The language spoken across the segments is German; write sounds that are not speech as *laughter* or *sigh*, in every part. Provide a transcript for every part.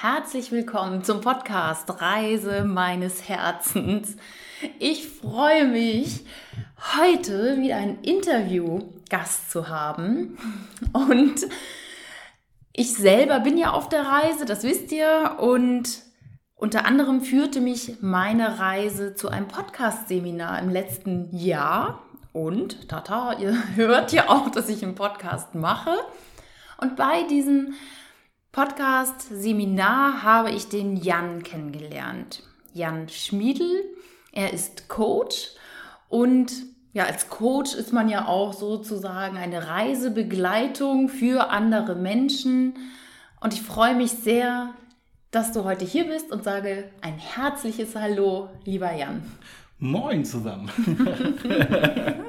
Herzlich willkommen zum Podcast Reise meines Herzens. Ich freue mich, heute wieder einen Interviewgast zu haben. Und ich selber bin ja auf der Reise, das wisst ihr. Und unter anderem führte mich meine Reise zu einem Podcast-Seminar im letzten Jahr. Und, tata, ihr *laughs* hört ja auch, dass ich einen Podcast mache. Und bei diesem Podcast-Seminar habe ich den Jan kennengelernt. Jan Schmiedel. Er ist Coach und ja, als Coach ist man ja auch sozusagen eine Reisebegleitung für andere Menschen. Und ich freue mich sehr, dass du heute hier bist und sage ein herzliches Hallo, lieber Jan. Moin zusammen. *laughs* *laughs*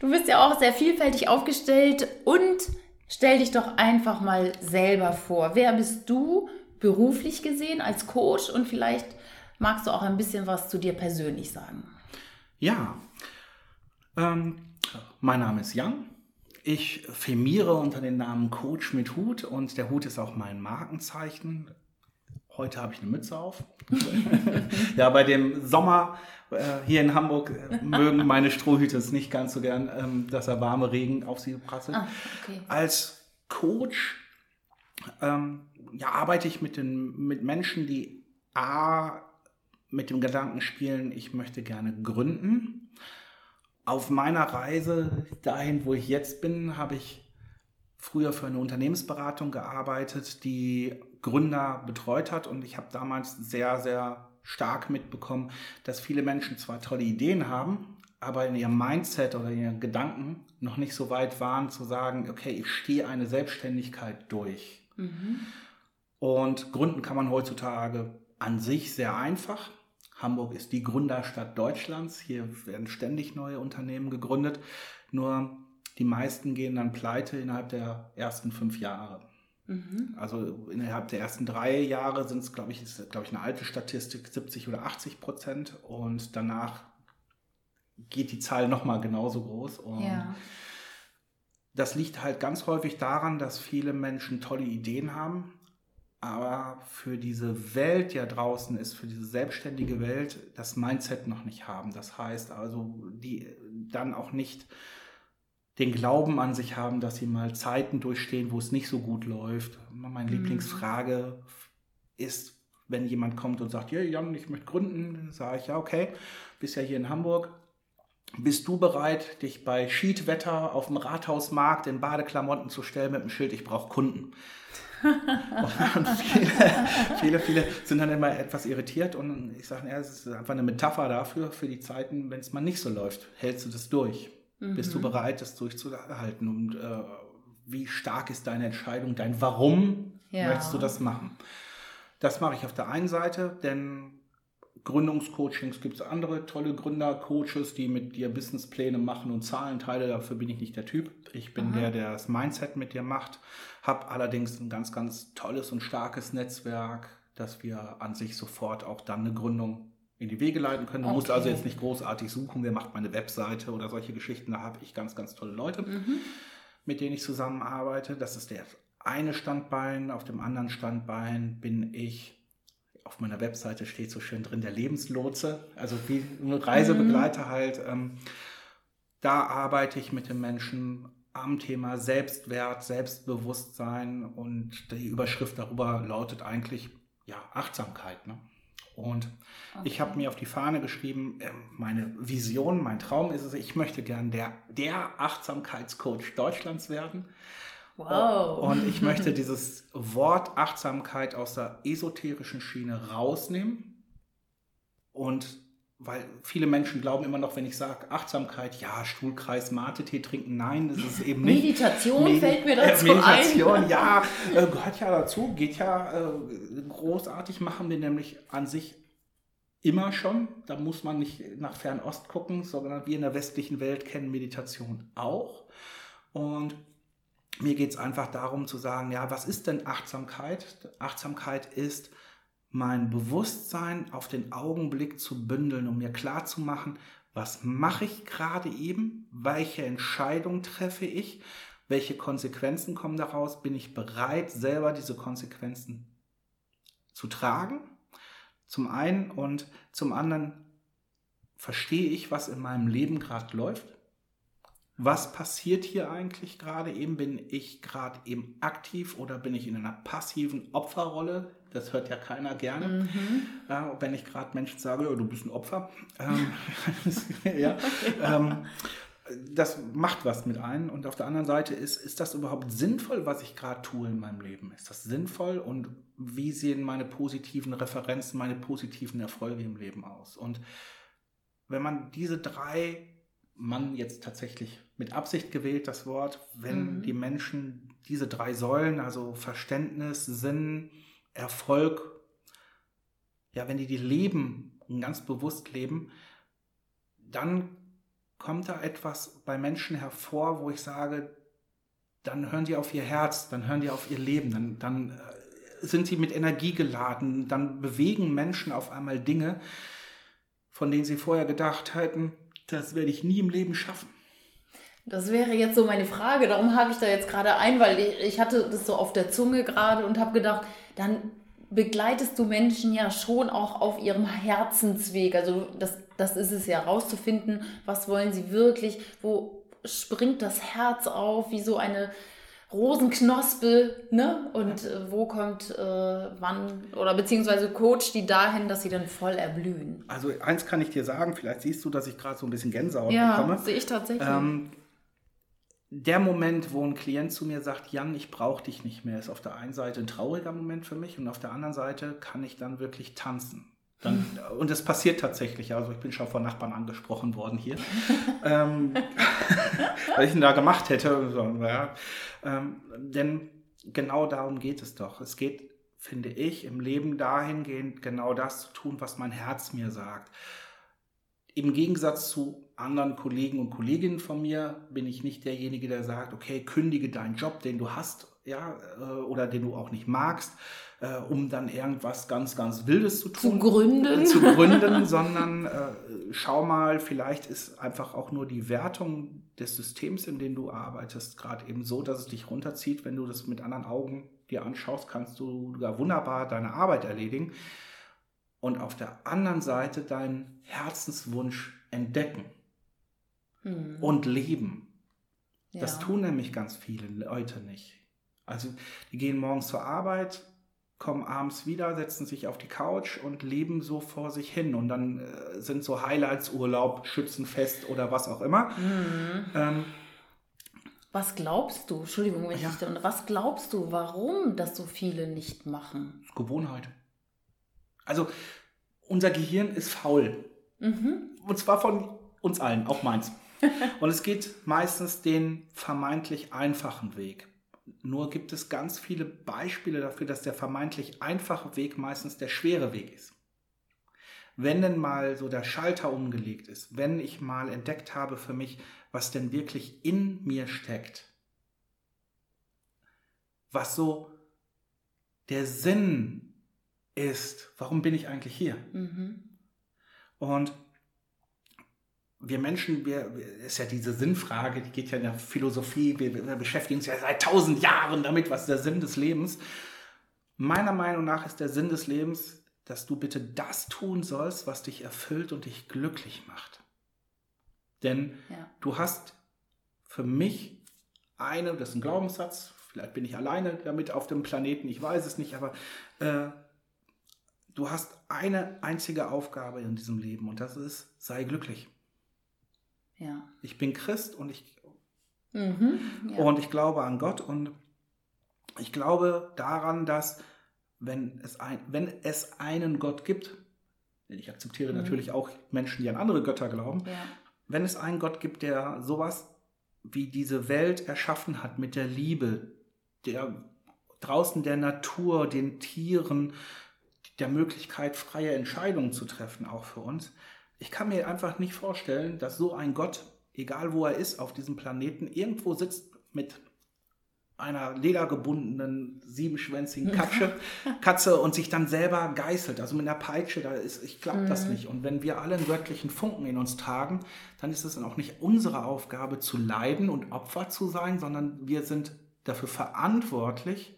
du bist ja auch sehr vielfältig aufgestellt und Stell dich doch einfach mal selber vor. Wer bist du beruflich gesehen als Coach und vielleicht magst du auch ein bisschen was zu dir persönlich sagen. Ja, ähm, mein Name ist Jan. Ich firmiere unter dem Namen Coach mit Hut und der Hut ist auch mein Markenzeichen. Heute habe ich eine Mütze auf. *laughs* ja, bei dem Sommer äh, hier in Hamburg äh, mögen meine Strohhüte es nicht ganz so gern, ähm, dass er warme Regen auf sie prasselt. Ah, okay. Als Coach ähm, ja, arbeite ich mit, den, mit Menschen, die A, mit dem Gedanken spielen, ich möchte gerne gründen. Auf meiner Reise dahin, wo ich jetzt bin, habe ich früher für eine Unternehmensberatung gearbeitet, die Gründer betreut hat und ich habe damals sehr, sehr stark mitbekommen, dass viele Menschen zwar tolle Ideen haben, aber in ihrem Mindset oder in ihren Gedanken noch nicht so weit waren zu sagen, okay, ich stehe eine Selbstständigkeit durch. Mhm. Und gründen kann man heutzutage an sich sehr einfach. Hamburg ist die Gründerstadt Deutschlands. Hier werden ständig neue Unternehmen gegründet. Nur die meisten gehen dann pleite innerhalb der ersten fünf Jahre. Mhm. Also innerhalb der ersten drei Jahre sind es, glaube ich, ist, glaube ich, eine alte Statistik, 70 oder 80 Prozent. Und danach geht die Zahl nochmal genauso groß. Und ja. das liegt halt ganz häufig daran, dass viele Menschen tolle Ideen haben, aber für diese Welt ja draußen ist, für diese selbstständige Welt, das Mindset noch nicht haben. Das heißt also, die dann auch nicht den Glauben an sich haben, dass sie mal Zeiten durchstehen, wo es nicht so gut läuft. Meine mhm. Lieblingsfrage ist, wenn jemand kommt und sagt, ja, Jan, ich möchte gründen, dann sage ich, ja, okay, bist ja hier in Hamburg. Bist du bereit, dich bei Schiedwetter auf dem Rathausmarkt in Badeklamotten zu stellen mit dem Schild, ich brauche Kunden? *laughs* und viele, viele, viele sind dann immer etwas irritiert und ich sage, ja, es ist einfach eine Metapher dafür, für die Zeiten, wenn es mal nicht so läuft. Hältst du das durch? Mhm. Bist du mhm. bereit, das durchzuhalten? Und äh, wie stark ist deine Entscheidung, dein Warum ja. möchtest du das machen? Das mache ich auf der einen Seite, denn Gründungscoachings gibt es andere tolle Gründercoaches, die mit dir Businesspläne machen und Zahlenteile. Dafür bin ich nicht der Typ. Ich bin Aha. der, der das Mindset mit dir macht. Habe allerdings ein ganz, ganz tolles und starkes Netzwerk, dass wir an sich sofort auch dann eine Gründung in die Wege leiten können. Du okay. musst also jetzt nicht großartig suchen, wer macht meine Webseite oder solche Geschichten. Da habe ich ganz, ganz tolle Leute, mhm. mit denen ich zusammenarbeite. Das ist der eine Standbein. Auf dem anderen Standbein bin ich auf meiner Webseite steht so schön drin, der Lebenslotse, also wie ein Reisebegleiter mhm. halt. Ähm, da arbeite ich mit den Menschen am Thema Selbstwert, Selbstbewusstsein und die Überschrift darüber lautet eigentlich ja Achtsamkeit. Ne? Und okay. ich habe mir auf die Fahne geschrieben, ähm, meine Vision, mein Traum ist es, ich möchte gern der, der Achtsamkeitscoach Deutschlands werden. Wow. Und ich möchte *laughs* dieses Wort Achtsamkeit aus der esoterischen Schiene rausnehmen. Und weil viele Menschen glauben immer noch, wenn ich sage Achtsamkeit, ja, Stuhlkreis, Mate-Tee trinken, nein, das ist eben nicht. Meditation Medi fällt mir dazu äh, Meditation, ein. ja, äh, gehört ja dazu, geht ja äh, großartig, machen wir nämlich an sich immer schon. Da muss man nicht nach Fernost gucken, sondern wir in der westlichen Welt kennen Meditation auch. Und mir geht es einfach darum zu sagen, ja, was ist denn Achtsamkeit? Achtsamkeit ist mein Bewusstsein auf den Augenblick zu bündeln, um mir klar zu machen, was mache ich gerade eben, welche Entscheidung treffe ich, welche Konsequenzen kommen daraus, bin ich bereit, selber diese Konsequenzen zu tragen. Zum einen und zum anderen verstehe ich, was in meinem Leben gerade läuft. Was passiert hier eigentlich gerade eben? Bin ich gerade eben aktiv oder bin ich in einer passiven Opferrolle? Das hört ja keiner gerne. Mhm. Äh, wenn ich gerade Menschen sage, oh, du bist ein Opfer. Ähm, *laughs* ja, ähm, das macht was mit einem. Und auf der anderen Seite ist, ist das überhaupt sinnvoll, was ich gerade tue in meinem Leben? Ist das sinnvoll? Und wie sehen meine positiven Referenzen, meine positiven Erfolge im Leben aus? Und wenn man diese drei, man jetzt tatsächlich mit Absicht gewählt das Wort, wenn mhm. die Menschen diese drei Säulen, also Verständnis, Sinn, Erfolg, ja, wenn die die leben und ganz bewusst leben, dann kommt da etwas bei Menschen hervor, wo ich sage, dann hören die auf ihr Herz, dann hören die auf ihr Leben, dann, dann äh, sind sie mit Energie geladen, dann bewegen Menschen auf einmal Dinge, von denen sie vorher gedacht hätten, das werde ich nie im Leben schaffen. Das wäre jetzt so meine Frage, darum habe ich da jetzt gerade ein, weil ich, ich hatte das so auf der Zunge gerade und habe gedacht, dann begleitest du Menschen ja schon auch auf ihrem Herzensweg. Also das, das ist es ja, rauszufinden, was wollen sie wirklich, wo springt das Herz auf, wie so eine Rosenknospe, ne? Und äh, wo kommt äh, wann oder beziehungsweise coacht die dahin, dass sie dann voll erblühen? Also eins kann ich dir sagen, vielleicht siehst du, dass ich gerade so ein bisschen Gänsehaut ja, bekomme. Ja, sehe ich tatsächlich. Ähm, der Moment, wo ein Klient zu mir sagt, Jan, ich brauche dich nicht mehr, ist auf der einen Seite ein trauriger Moment für mich und auf der anderen Seite kann ich dann wirklich tanzen. Dann, *laughs* und es passiert tatsächlich, also ich bin schon von Nachbarn angesprochen worden hier, *laughs* ähm, *laughs* weil ich ihn da gemacht hätte. So, ja. ähm, denn genau darum geht es doch. Es geht, finde ich, im Leben dahingehend genau das zu tun, was mein Herz mir sagt. Im Gegensatz zu anderen Kollegen und Kolleginnen von mir bin ich nicht derjenige, der sagt, okay, kündige deinen Job, den du hast, ja, äh, oder den du auch nicht magst, äh, um dann irgendwas ganz, ganz Wildes zu tun. Zu gründen. Zu gründen, *laughs* sondern äh, schau mal, vielleicht ist einfach auch nur die Wertung des Systems, in dem du arbeitest, gerade eben so, dass es dich runterzieht. Wenn du das mit anderen Augen dir anschaust, kannst du da wunderbar deine Arbeit erledigen und auf der anderen Seite deinen Herzenswunsch entdecken hm. und leben. Ja. Das tun nämlich ganz viele Leute nicht. Also die gehen morgens zur Arbeit, kommen abends wieder, setzen sich auf die Couch und leben so vor sich hin. Und dann äh, sind so Highlights-Urlaub, Schützenfest oder was auch immer. Mhm. Ähm, was glaubst du, Entschuldigung, wenn ich ja. dich was glaubst du, warum das so viele nicht machen? Gewohnheit. Also unser Gehirn ist faul. Mhm. Und zwar von uns allen, auch meins. *laughs* Und es geht meistens den vermeintlich einfachen Weg. Nur gibt es ganz viele Beispiele dafür, dass der vermeintlich einfache Weg meistens der schwere Weg ist. Wenn denn mal so der Schalter umgelegt ist, wenn ich mal entdeckt habe für mich, was denn wirklich in mir steckt, was so der Sinn ist, warum bin ich eigentlich hier? Mhm. Und wir Menschen, wir, ist ja diese Sinnfrage, die geht ja in der Philosophie, wir, wir beschäftigen uns ja seit tausend Jahren damit, was ist der Sinn des Lebens. Meiner Meinung nach ist der Sinn des Lebens, dass du bitte das tun sollst, was dich erfüllt und dich glücklich macht. Denn ja. du hast für mich eine, das ist ein Glaubenssatz, vielleicht bin ich alleine damit auf dem Planeten, ich weiß es nicht, aber äh, du hast eine einzige Aufgabe in diesem Leben und das ist, sei glücklich. Ja. Ich bin Christ und ich, mhm, ja. und ich glaube an Gott und ich glaube daran, dass wenn es, ein, wenn es einen Gott gibt, ich akzeptiere mhm. natürlich auch Menschen, die an andere Götter glauben, ja. wenn es einen Gott gibt, der sowas wie diese Welt erschaffen hat mit der Liebe, der draußen der Natur, den Tieren, der Möglichkeit, freie Entscheidungen zu treffen, auch für uns, ich kann mir einfach nicht vorstellen, dass so ein Gott, egal wo er ist auf diesem Planeten, irgendwo sitzt mit einer ledergebundenen, siebenschwänzigen *laughs* Katze, Katze und sich dann selber geißelt, also mit einer Peitsche, da ist, ich glaube mhm. das nicht. Und wenn wir alle einen göttlichen Funken in uns tragen, dann ist es dann auch nicht unsere Aufgabe zu leiden und Opfer zu sein, sondern wir sind dafür verantwortlich,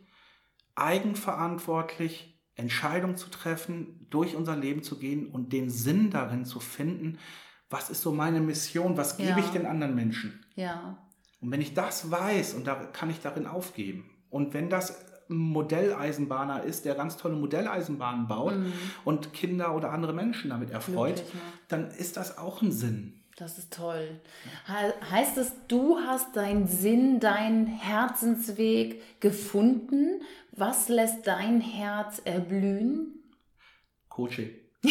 eigenverantwortlich Entscheidungen zu treffen, durch unser Leben zu gehen und den Sinn darin zu finden, was ist so meine Mission, was gebe Ja. ich den anderen Menschen. Ja. Und wenn ich das weiß und da kann ich darin aufgeben. Und wenn das ein Modelleisenbahner ist, der ganz tolle Modelleisenbahnen baut und Kinder oder andere Menschen damit erfreut, Glücklich macht. dann ist das auch ein Sinn. Das ist toll. He- Heißt es, du hast deinen Sinn, deinen Herzensweg gefunden? Was lässt dein Herz erblühen? Coaching. *laughs*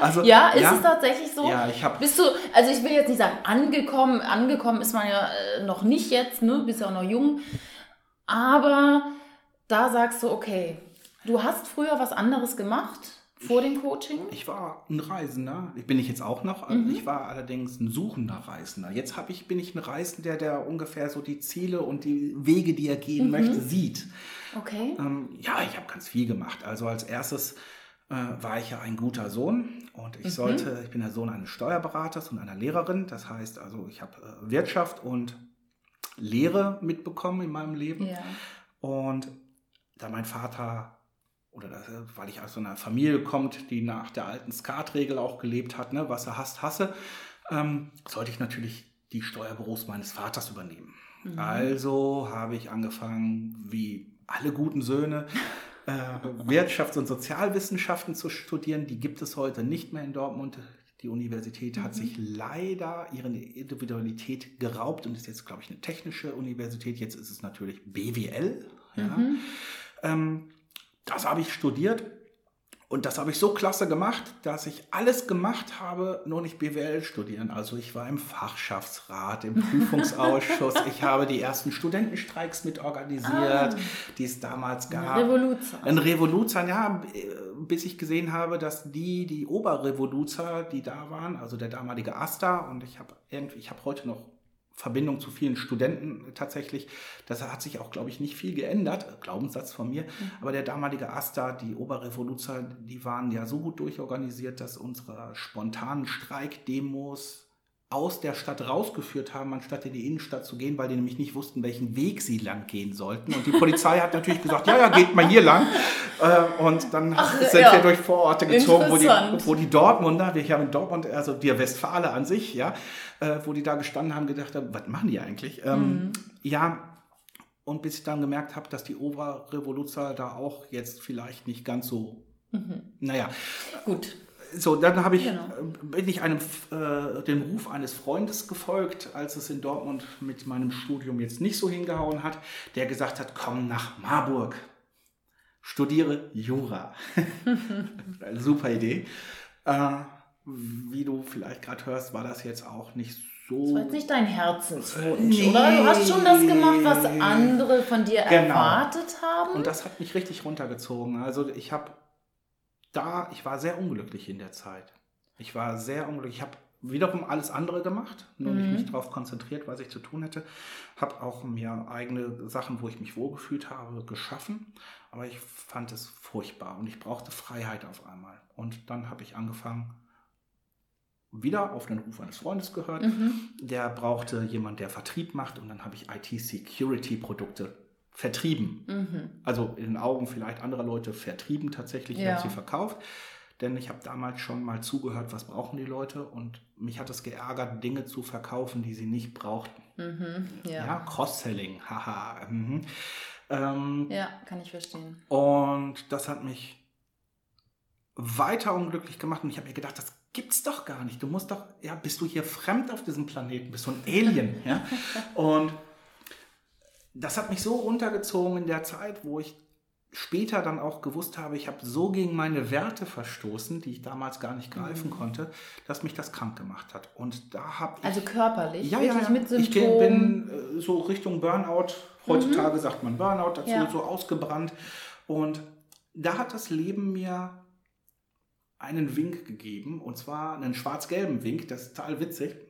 also, Ja, ist es tatsächlich so? Ja, ich habe Bist du, also ich will jetzt nicht sagen angekommen, angekommen ist man ja äh, noch nicht jetzt, ne? Bist ja auch noch jung. Aber da sagst du, okay, du hast früher was anderes gemacht vor dem Coaching? Ich war ein Reisender, ich bin ich jetzt auch noch, Mhm. ich war allerdings ein suchender Reisender. Jetzt hab ich, bin ich ein Reisender, der ungefähr so die Ziele und die Wege, die er Mhm. gehen möchte, sieht. Okay. Ähm, ja, ich habe ganz viel gemacht. Also als erstes äh, war ich ja ein guter Sohn und Mhm. ich sollte, ich bin der Sohn eines Steuerberaters und einer Lehrerin. Das heißt also, ich habe äh, Wirtschaft und Lehre mitbekommen in meinem Leben. Ja. Und da mein Vater, oder das, weil ich aus so einer Familie kommt, die nach der alten Skatregel auch gelebt hat, ne, was er hasst, hasse, ähm, sollte ich natürlich die Steuerbüros meines Vaters übernehmen. Also habe ich angefangen, wie alle guten Söhne, äh, Wirtschafts- und Sozialwissenschaften zu studieren. Die gibt es heute nicht mehr in Dortmund. Die Universität hat sich leider ihre Individualität geraubt und ist jetzt, glaube ich, eine technische Universität. Jetzt ist es natürlich BWL. Ja. Ähm, das habe ich studiert und das habe ich so klasse gemacht, dass ich alles gemacht habe, nur nicht BWL studieren. Also ich war im Fachschaftsrat, im *laughs* Prüfungsausschuss. ich habe die ersten Studentenstreiks mitorganisiert, die es damals gab. Revolution. Ein Revoluzer, ja, bis ich gesehen habe, dass die, die Oberrevoluzer, die da waren, also der damalige Asta, und ich habe irgendwie, ich habe heute noch Verbindung zu vielen Studenten tatsächlich. Das hat sich auch, glaube ich, nicht viel geändert, Glaubenssatz von mir. Aber der damalige Asta, die Oberrevoluzer, die waren ja so gut durchorganisiert, dass unsere spontanen Streikdemos aus der Stadt rausgeführt haben, anstatt in die Innenstadt zu gehen, weil die nämlich nicht wussten, welchen Weg sie lang gehen sollten. Und die Polizei hat natürlich gesagt, ja, ja, geht mal hier lang. Äh, Und dann Ach, sind ja. wir durch Vororte gezogen, wo die, wo die Dortmunder, wir haben in Dortmund, also die Westfale an sich, ja, äh, wo die da gestanden haben, gedacht haben, was machen die eigentlich? Ähm, ja, und bis ich dann gemerkt habe, dass die Oberrevoluzer da auch jetzt vielleicht nicht ganz so, naja, Gut. So, dann habe ich, Genau. äh, bin ich einem, äh, dem Ruf eines Freundes gefolgt, als es in Dortmund mit meinem Studium jetzt nicht so hingehauen hat, der gesagt hat, komm nach Marburg, studiere Jura. *laughs* Eine super Idee. Äh, wie du vielleicht gerade hörst, war das jetzt auch nicht so... Das war jetzt nicht dein Herzenswunsch, Nee. oder? Du hast schon das gemacht, was andere von dir Genau. erwartet haben. Und das hat mich richtig runtergezogen. Also ich habe da, ich war sehr unglücklich in der Zeit. Ich war sehr unglücklich. Ich habe wiederum alles andere gemacht, nur nicht mich darauf konzentriert, was ich zu tun hätte. Habe auch mir eigene Sachen, wo ich mich wohlgefühlt habe, geschaffen. Aber ich fand es furchtbar und ich brauchte Freiheit auf einmal. Und dann habe ich angefangen, wieder auf den Ruf eines Freundes gehört. Mhm. Der brauchte jemanden, der Vertrieb macht und dann habe ich IT-Security-Produkte vertrieben. Mhm. Also in den Augen vielleicht anderer Leute vertrieben tatsächlich, ich Ja. habe sie verkauft. Denn ich habe damals schon mal zugehört, was brauchen die Leute und mich hat es geärgert, Dinge zu verkaufen, die sie nicht brauchten. Mhm. Ja, Ja. Cross-Selling, haha. Mhm. Ähm, ja, kann ich verstehen. und das hat mich weiter unglücklich gemacht und ich habe mir gedacht, das gibt's doch gar nicht. Du musst doch, ja, bist du hier fremd auf diesem Planeten, bist du ein Alien, *laughs* ja? Und das hat mich so runtergezogen in der Zeit, wo ich später dann auch gewusst habe, ich habe so gegen meine Werte verstoßen, die ich damals gar nicht greifen konnte, dass mich das krank gemacht hat. Und da habe ich Also körperlich, ja, ja, mit ich Symptomen. bin äh, so Richtung Burnout. Heutzutage sagt man Burnout dazu, Ja. so ausgebrannt. Und da hat das Leben mir einen Wink gegeben, und zwar einen schwarz-gelben Wink, das ist total witzig. *laughs*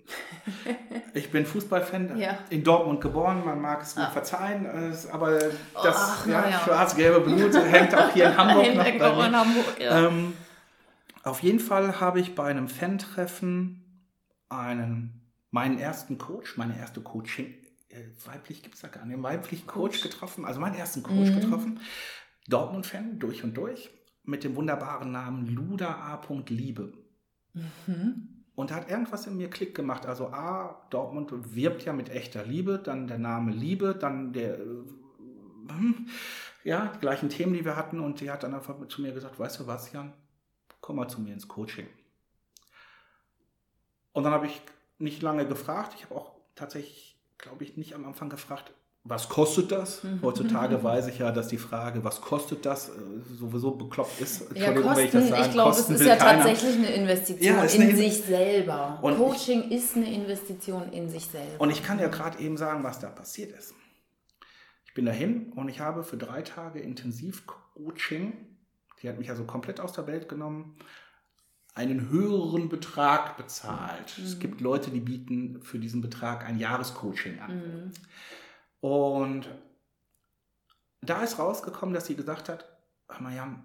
Ich bin Fußballfan, Ja. in Dortmund geboren, man mag es mir Ah. verzeihen, aber das Ach, ja, ja. schwarz-gelbe Blut hängt auch hier in *laughs* Hamburg noch bei in. Hamburg. Ähm, auf jeden Fall habe ich bei einem Fan-Treffen einen, meinen ersten Coach, meine erste Coaching, äh, weiblich gibt es da gar nicht, einen weiblichen Coach getroffen, also meinen ersten Coach Mhm. getroffen, Dortmund-Fan durch und durch mit dem wunderbaren Namen Luda A. Liebe. Mhm. Und da hat irgendwas in mir Klick gemacht. Also A, Dortmund wirbt ja mit echter Liebe, dann der Name Liebe, dann der, äh, ja, die gleichen Themen, die wir hatten. Und die hat dann einfach zu mir gesagt, weißt du was, Jan, komm mal zu mir ins Coaching. Und dann habe ich nicht lange gefragt. Ich habe auch tatsächlich, glaube ich, nicht am Anfang gefragt, was kostet das? Mhm. Heutzutage *laughs* weiß ich ja, dass die Frage, was kostet das, äh, sowieso bekloppt ist. Ja, Kosten, wenn ich das sage. Ich glaube, es ist ja keiner. tatsächlich eine Investition ja, in eine sich selber. Und Coaching ich, ist eine Investition in sich selber. Und ich kann ja gerade eben sagen, was da passiert ist. Ich bin dahin und ich habe für drei Tage Intensivcoaching, die hat mich also komplett aus der Welt genommen, einen höheren Betrag bezahlt. Mhm. Es gibt Leute, die bieten für diesen Betrag ein Jahrescoaching an. Mhm. Und da ist rausgekommen, dass sie gesagt hat, Mayam,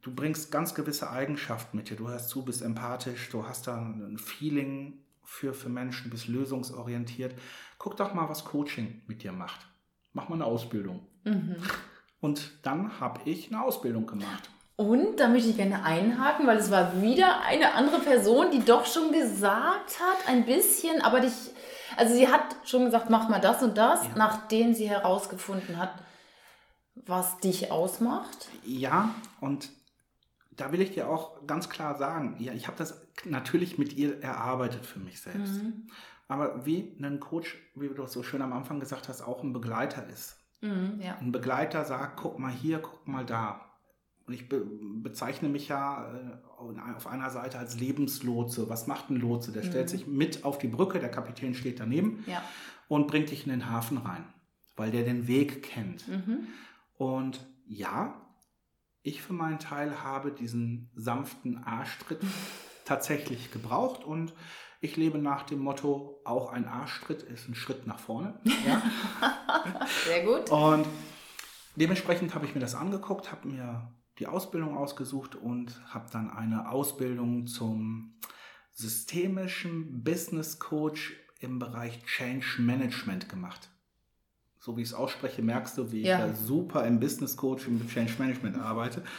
du bringst ganz gewisse Eigenschaften mit dir. Du hörst zu, bist empathisch, du hast da ein Feeling für, für Menschen, bist lösungsorientiert. Guck doch mal, was Coaching mit dir macht. Mach mal eine Ausbildung. Mhm. Und dann habe ich eine Ausbildung gemacht. Und da möchte ich gerne einhaken, weil es war wieder eine andere Person, die doch schon gesagt hat, ein bisschen, aber dich also sie hat schon gesagt, mach mal das und das, ja. nachdem sie herausgefunden hat, was dich ausmacht. Ja, und da will ich dir auch ganz klar sagen, ja, ich habe das natürlich mit ihr erarbeitet für mich selbst. Mhm. Aber wie ein Coach, wie du so schön am Anfang gesagt hast, auch ein Begleiter ist. Mhm, ja. Ein Begleiter sagt, guck mal hier, guck mal da. Und ich be bezeichne mich ja äh, auf einer Seite als Lebenslotse. Was macht ein Lotse? Der mhm. stellt sich mit auf die Brücke, der Kapitän steht daneben ja. und bringt dich in den Hafen rein, weil der den Weg kennt. Mhm. Und ja, ich für meinen Teil habe diesen sanften Arschtritt *laughs* tatsächlich gebraucht und ich lebe nach dem Motto, auch ein Arschtritt ist ein Schritt nach vorne. Ja? *laughs* Sehr gut. Und dementsprechend habe ich mir das angeguckt, habe mir die Ausbildung ausgesucht und habe dann eine Ausbildung zum systemischen Business Coach im Bereich Change Management gemacht. So wie ich es ausspreche, merkst du, wie ja. ich ja super im Business Coach im Change Management arbeite. *laughs*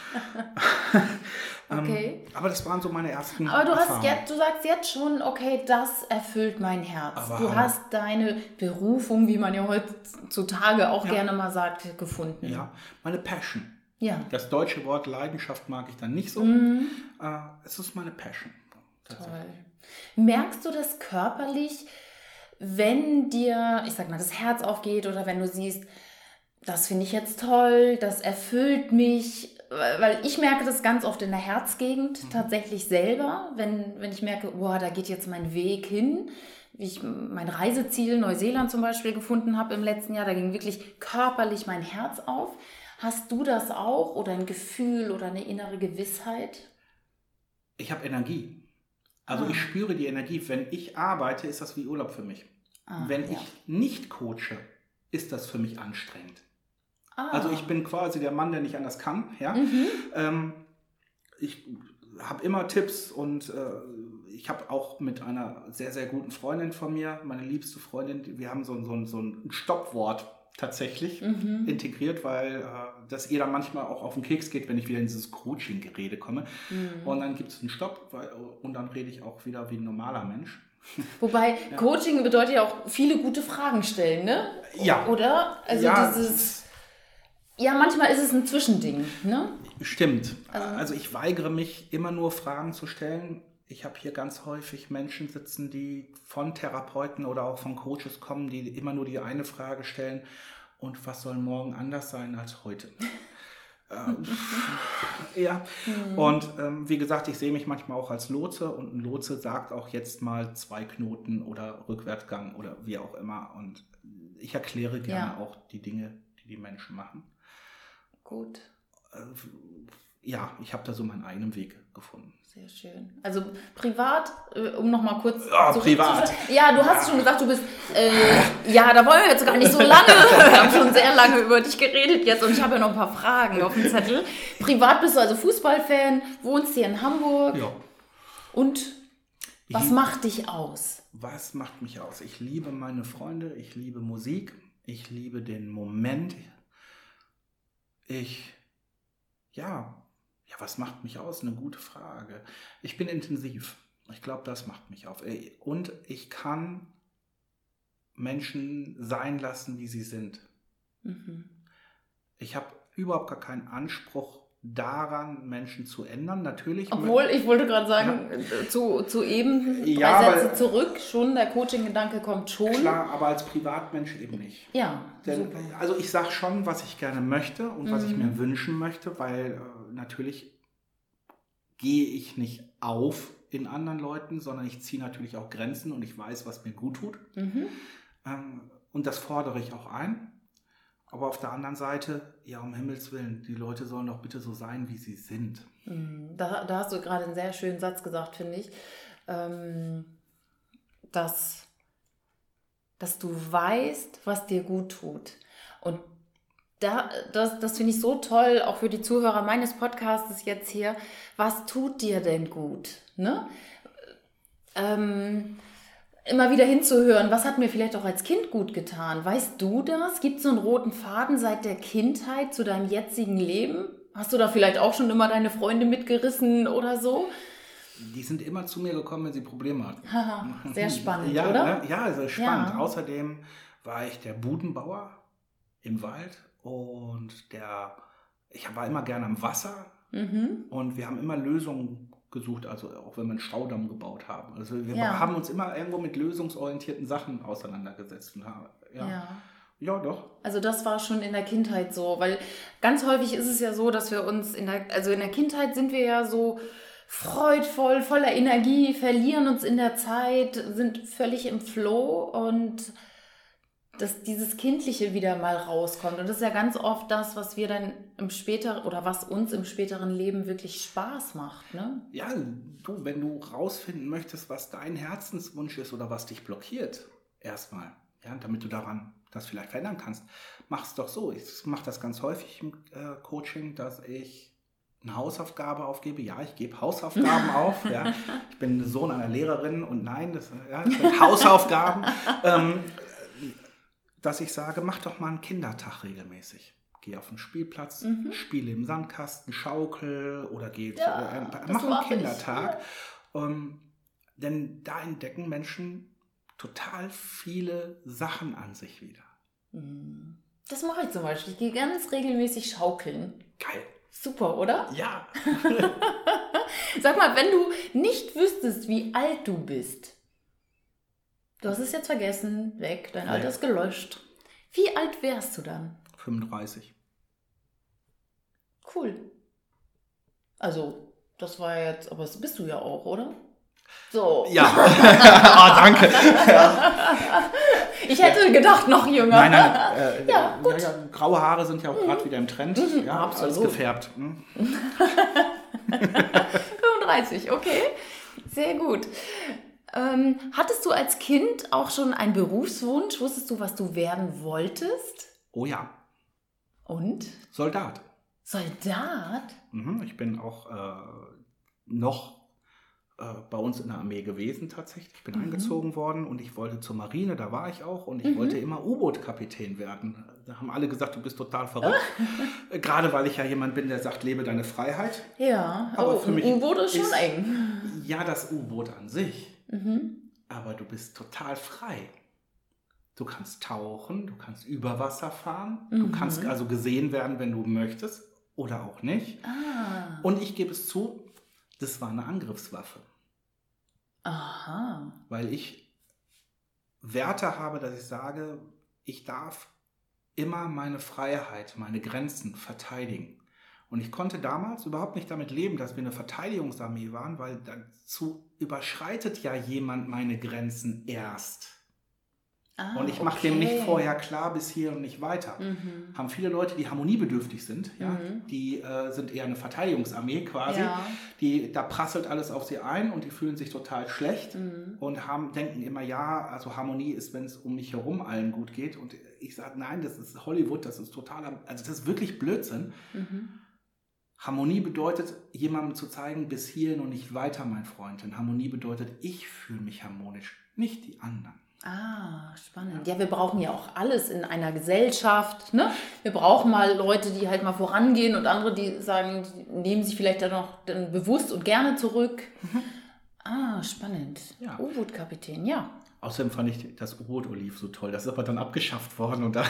Ähm, okay. aber das waren so meine ersten. Aber du hast jetzt, du sagst jetzt schon, okay, das erfüllt mein Herz. Aber du hast deine Berufung, wie man ja heutzutage auch ja. gerne mal sagt, gefunden. Ja, meine Passion. Ja. Das deutsche Wort Leidenschaft mag ich dann nicht so. Mhm. Äh, es ist meine Passion. Toll. Merkst du das körperlich, wenn dir, ich sag mal, das Herz aufgeht oder wenn du siehst, das finde ich jetzt toll, das erfüllt mich, weil ich merke das ganz oft in der Herzgegend mhm. tatsächlich selber, wenn, wenn ich merke, boah, da geht jetzt mein Weg hin, wie ich mein Reiseziel Neuseeland zum Beispiel gefunden habe im letzten Jahr, da ging wirklich körperlich mein Herz auf. Hast du das auch oder ein Gefühl oder eine innere Gewissheit? Ich habe Energie. Also ah. ich spüre die Energie. Wenn ich arbeite, ist das wie Urlaub für mich. Ah, Wenn ja. ich nicht coache, ist das für mich anstrengend. Ah. Also ich bin quasi der Mann, der nicht anders kann. Ja? Mhm. Ähm, ich habe immer Tipps und äh, ich habe auch mit einer sehr, sehr guten Freundin von mir, meine liebste Freundin, wir haben so, so, so ein Stoppwort tatsächlich mhm. integriert, weil äh, das ihr dann manchmal auch auf den Keks geht, wenn ich wieder in dieses Coaching-Gerede komme. Mhm. Und dann gibt es einen Stopp weil, und dann rede ich auch wieder wie ein normaler Mensch. *laughs* Wobei ja. Coaching bedeutet ja auch viele gute Fragen stellen, ne? Ja. Oder? Also ja, dieses. Ja, manchmal ist es ein Zwischending, ne? Stimmt. Also, also ich weigere mich immer nur Fragen zu stellen, ich habe hier ganz häufig Menschen sitzen, die von Therapeuten oder auch von Coaches kommen, die immer nur die eine Frage stellen, und was soll morgen anders sein als heute? *laughs* ähm, ja, mhm. und ähm, wie gesagt, ich sehe mich manchmal auch als Lotse und ein Lotse sagt auch jetzt mal zwei Knoten oder Rückwärtsgang oder wie auch immer und ich erkläre gerne ja. auch die Dinge, die die Menschen machen. Gut. Äh, ja, ich habe da so meinen eigenen Weg gefunden. Sehr schön. Also privat, äh, um nochmal kurz ja, privat. Ja, du hast schon gesagt, du bist, äh, ja, da wollen wir jetzt gar nicht so lange. *laughs* Wir haben schon sehr lange über dich geredet jetzt und ich habe ja noch ein paar Fragen auf dem Zettel. Privat bist du also Fußballfan, wohnst hier in Hamburg. Ja. Und was ich, macht dich aus? Was macht mich aus? Ich liebe meine Freunde, ich liebe Musik, ich liebe den Moment, ich, ja, ja, was macht mich aus? Eine gute Frage. Ich bin intensiv. Ich glaube, das macht mich auf. Und ich kann Menschen sein lassen, wie sie sind. Mhm. Ich habe überhaupt gar keinen Anspruch daran, Menschen zu ändern. Natürlich. Obwohl, ich wollte gerade sagen, ja. zu, zu eben drei ja, Sätze zurück, schon der Coaching-Gedanke kommt schon. Klar, aber als Privatmensch eben nicht. Ja. Denn, also ich sage schon, was ich gerne möchte und mhm. was ich mhm. mir wünschen möchte, weil äh, natürlich gehe ich nicht auf in anderen Leuten, sondern ich ziehe natürlich auch Grenzen und ich weiß, was mir gut tut. Mhm. Ähm, und das fordere ich auch ein. Aber auf der anderen Seite, ja, um Himmels Willen, die Leute sollen doch bitte so sein, wie sie sind. Mhm. Da, da hast du gerade einen sehr schönen Satz gesagt, finde ich. Ähm, dass, dass du weißt, was dir gut tut. Und da, das, das finde ich so toll, auch für die Zuhörer meines Podcasts jetzt hier. Was tut dir denn gut? Ne? Ähm, immer wieder hinzuhören, was hat mir vielleicht auch als Kind gut getan? Weißt du das? Gibt es so einen roten Faden seit der Kindheit zu deinem jetzigen Leben? Hast du da vielleicht auch schon immer deine Freunde mitgerissen oder so? Die sind immer zu mir gekommen, wenn sie Probleme hatten. Haha, sehr spannend, *laughs* ja, oder? Ne? Ja, sehr spannend. Ja. Außerdem war ich der Budenbauer im Wald und der, ich war immer gerne am Wasser mhm. und wir haben immer Lösungen gesucht, also auch wenn wir einen Staudamm gebaut haben. Also wir ja. haben uns immer irgendwo mit lösungsorientierten Sachen auseinandergesetzt. Und haben, ja. ja. Ja, doch. Also das war schon in der Kindheit so, weil ganz häufig ist es ja so, dass wir uns in der, also in der Kindheit sind wir ja so freudvoll, voller Energie, verlieren uns in der Zeit, sind völlig im Flow und dass dieses Kindliche wieder mal rauskommt. Und das ist ja ganz oft das, was wir dann im späteren oder was uns im späteren Leben wirklich Spaß macht. Ne? Ja, du, wenn du rausfinden möchtest, was dein Herzenswunsch ist oder was dich blockiert, erstmal, ja, damit du daran das vielleicht verändern kannst, mach es doch so. Ich mache das ganz häufig im äh, Coaching, dass ich eine Hausaufgabe aufgebe. Ja, ich gebe Hausaufgaben *laughs* auf. Ja. Ich bin Sohn einer Lehrerin und nein, das, ja, das sind Hausaufgaben. *laughs* ähm, dass ich sage, mach doch mal einen Kindertag regelmäßig. Geh auf den Spielplatz, mhm. spiele im Sandkasten, schaukel oder geh ja, äh, mach einen Kindertag. Ja. Um, denn da entdecken Menschen total viele Sachen an sich wieder. Mhm. Das mache ich zum Beispiel. Ich gehe ganz regelmäßig schaukeln. Geil. Super, oder? Ja. *laughs* Sag mal, wenn du nicht wüsstest, wie alt du bist, Du hast es jetzt vergessen, weg, dein Alter ist gelöscht. Wie alt wärst du dann? 35. Cool. Also, das war jetzt, aber das bist du ja auch, oder? So. Ja. oh, *laughs* danke. Ja. Ich hätte ja. gedacht, noch jünger. Nein, nein. Äh, ja, gut. Ja, graue Haare sind ja auch mhm. gerade wieder im Trend. Mhm, ja, absolut. Alles gefärbt. *laughs* Hm. 35, okay. Sehr gut. Ähm, hattest du als Kind auch schon einen Berufswunsch? Wusstest du, was du werden wolltest? Oh ja. Und? Soldat. Soldat? Mhm, ich bin auch äh, noch äh, bei uns in der Armee gewesen tatsächlich. Ich bin mhm. eingezogen worden und ich wollte zur Marine, da war ich auch und ich mhm. wollte immer U-Boot-Kapitän werden. Da haben alle gesagt, du bist total verrückt. *laughs* Gerade weil ich ja jemand bin, der sagt, lebe deine Freiheit. Ja, aber oh, für mich U-Boot ist schon eng. Ja, das U-Boot an sich Mhm. Aber du bist total frei. Du kannst tauchen, du kannst über Wasser fahren, mhm. du kannst also gesehen werden, wenn du möchtest oder auch nicht. Ah. Und ich gebe es zu, das war eine Angriffswaffe. Aha. Weil ich Werte habe, dass ich sage, ich darf immer meine Freiheit, meine Grenzen verteidigen. Und ich konnte damals überhaupt nicht damit leben, dass wir eine Verteidigungsarmee waren, weil dazu überschreitet ja jemand meine Grenzen erst. Ah, und ich mache okay. dem nicht vorher klar bis hier und nicht weiter. Mhm. Haben viele Leute, die harmoniebedürftig sind, ja, mhm. die äh, sind eher eine Verteidigungsarmee quasi. Ja. Die, da prasselt alles auf sie ein und die fühlen sich total schlecht mhm. und haben, denken immer, ja, also Harmonie ist, wenn es um mich herum allen gut geht. Und ich sage, nein, das ist Hollywood, das ist totaler, also das ist wirklich Blödsinn. Harmonie bedeutet, jemandem zu zeigen, bis hierhin und nicht weiter, mein Freund. Denn Harmonie bedeutet, ich fühle mich harmonisch, nicht die anderen. Ah, spannend. Ja, wir brauchen ja auch alles in einer Gesellschaft. Ne? Wir brauchen mal Leute, die halt mal vorangehen und andere, die sagen, die nehmen sich vielleicht dann noch dann bewusst und gerne zurück. Mhm. Ah, spannend. Ja. U-Boot-Kapitän, ja. Außerdem fand ich das U-Boot-Oliv so toll. Das ist aber dann abgeschafft worden. Und *laughs* ah,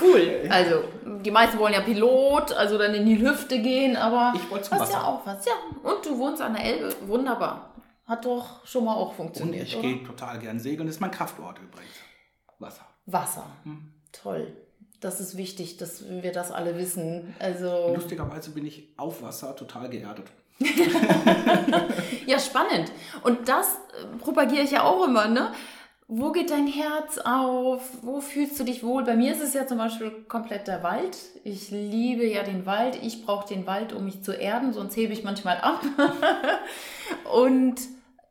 cool. Also, die meisten wollen ja Pilot, also dann in die Lüfte gehen, aber ich wollte zum was ja auch was. Ja, und du wohnst an der Elbe. Wunderbar. Hat doch schon mal auch funktioniert. Und ich gehe total gern segeln. Das ist mein Kraftort übrigens. Wasser. Wasser. Hm. Toll. Das ist wichtig, dass wir das alle wissen. Also Lustigerweise bin ich auf Wasser total geerdet. *laughs* ja, spannend. Und das äh, propagiere ich ja auch immer, ne? Wo geht dein Herz auf? Wo fühlst du dich wohl? Bei mir ist es ja zum Beispiel komplett der Wald. Ich liebe ja den Wald. Ich brauche den Wald, um mich zu erden, sonst hebe ich manchmal ab. *laughs* und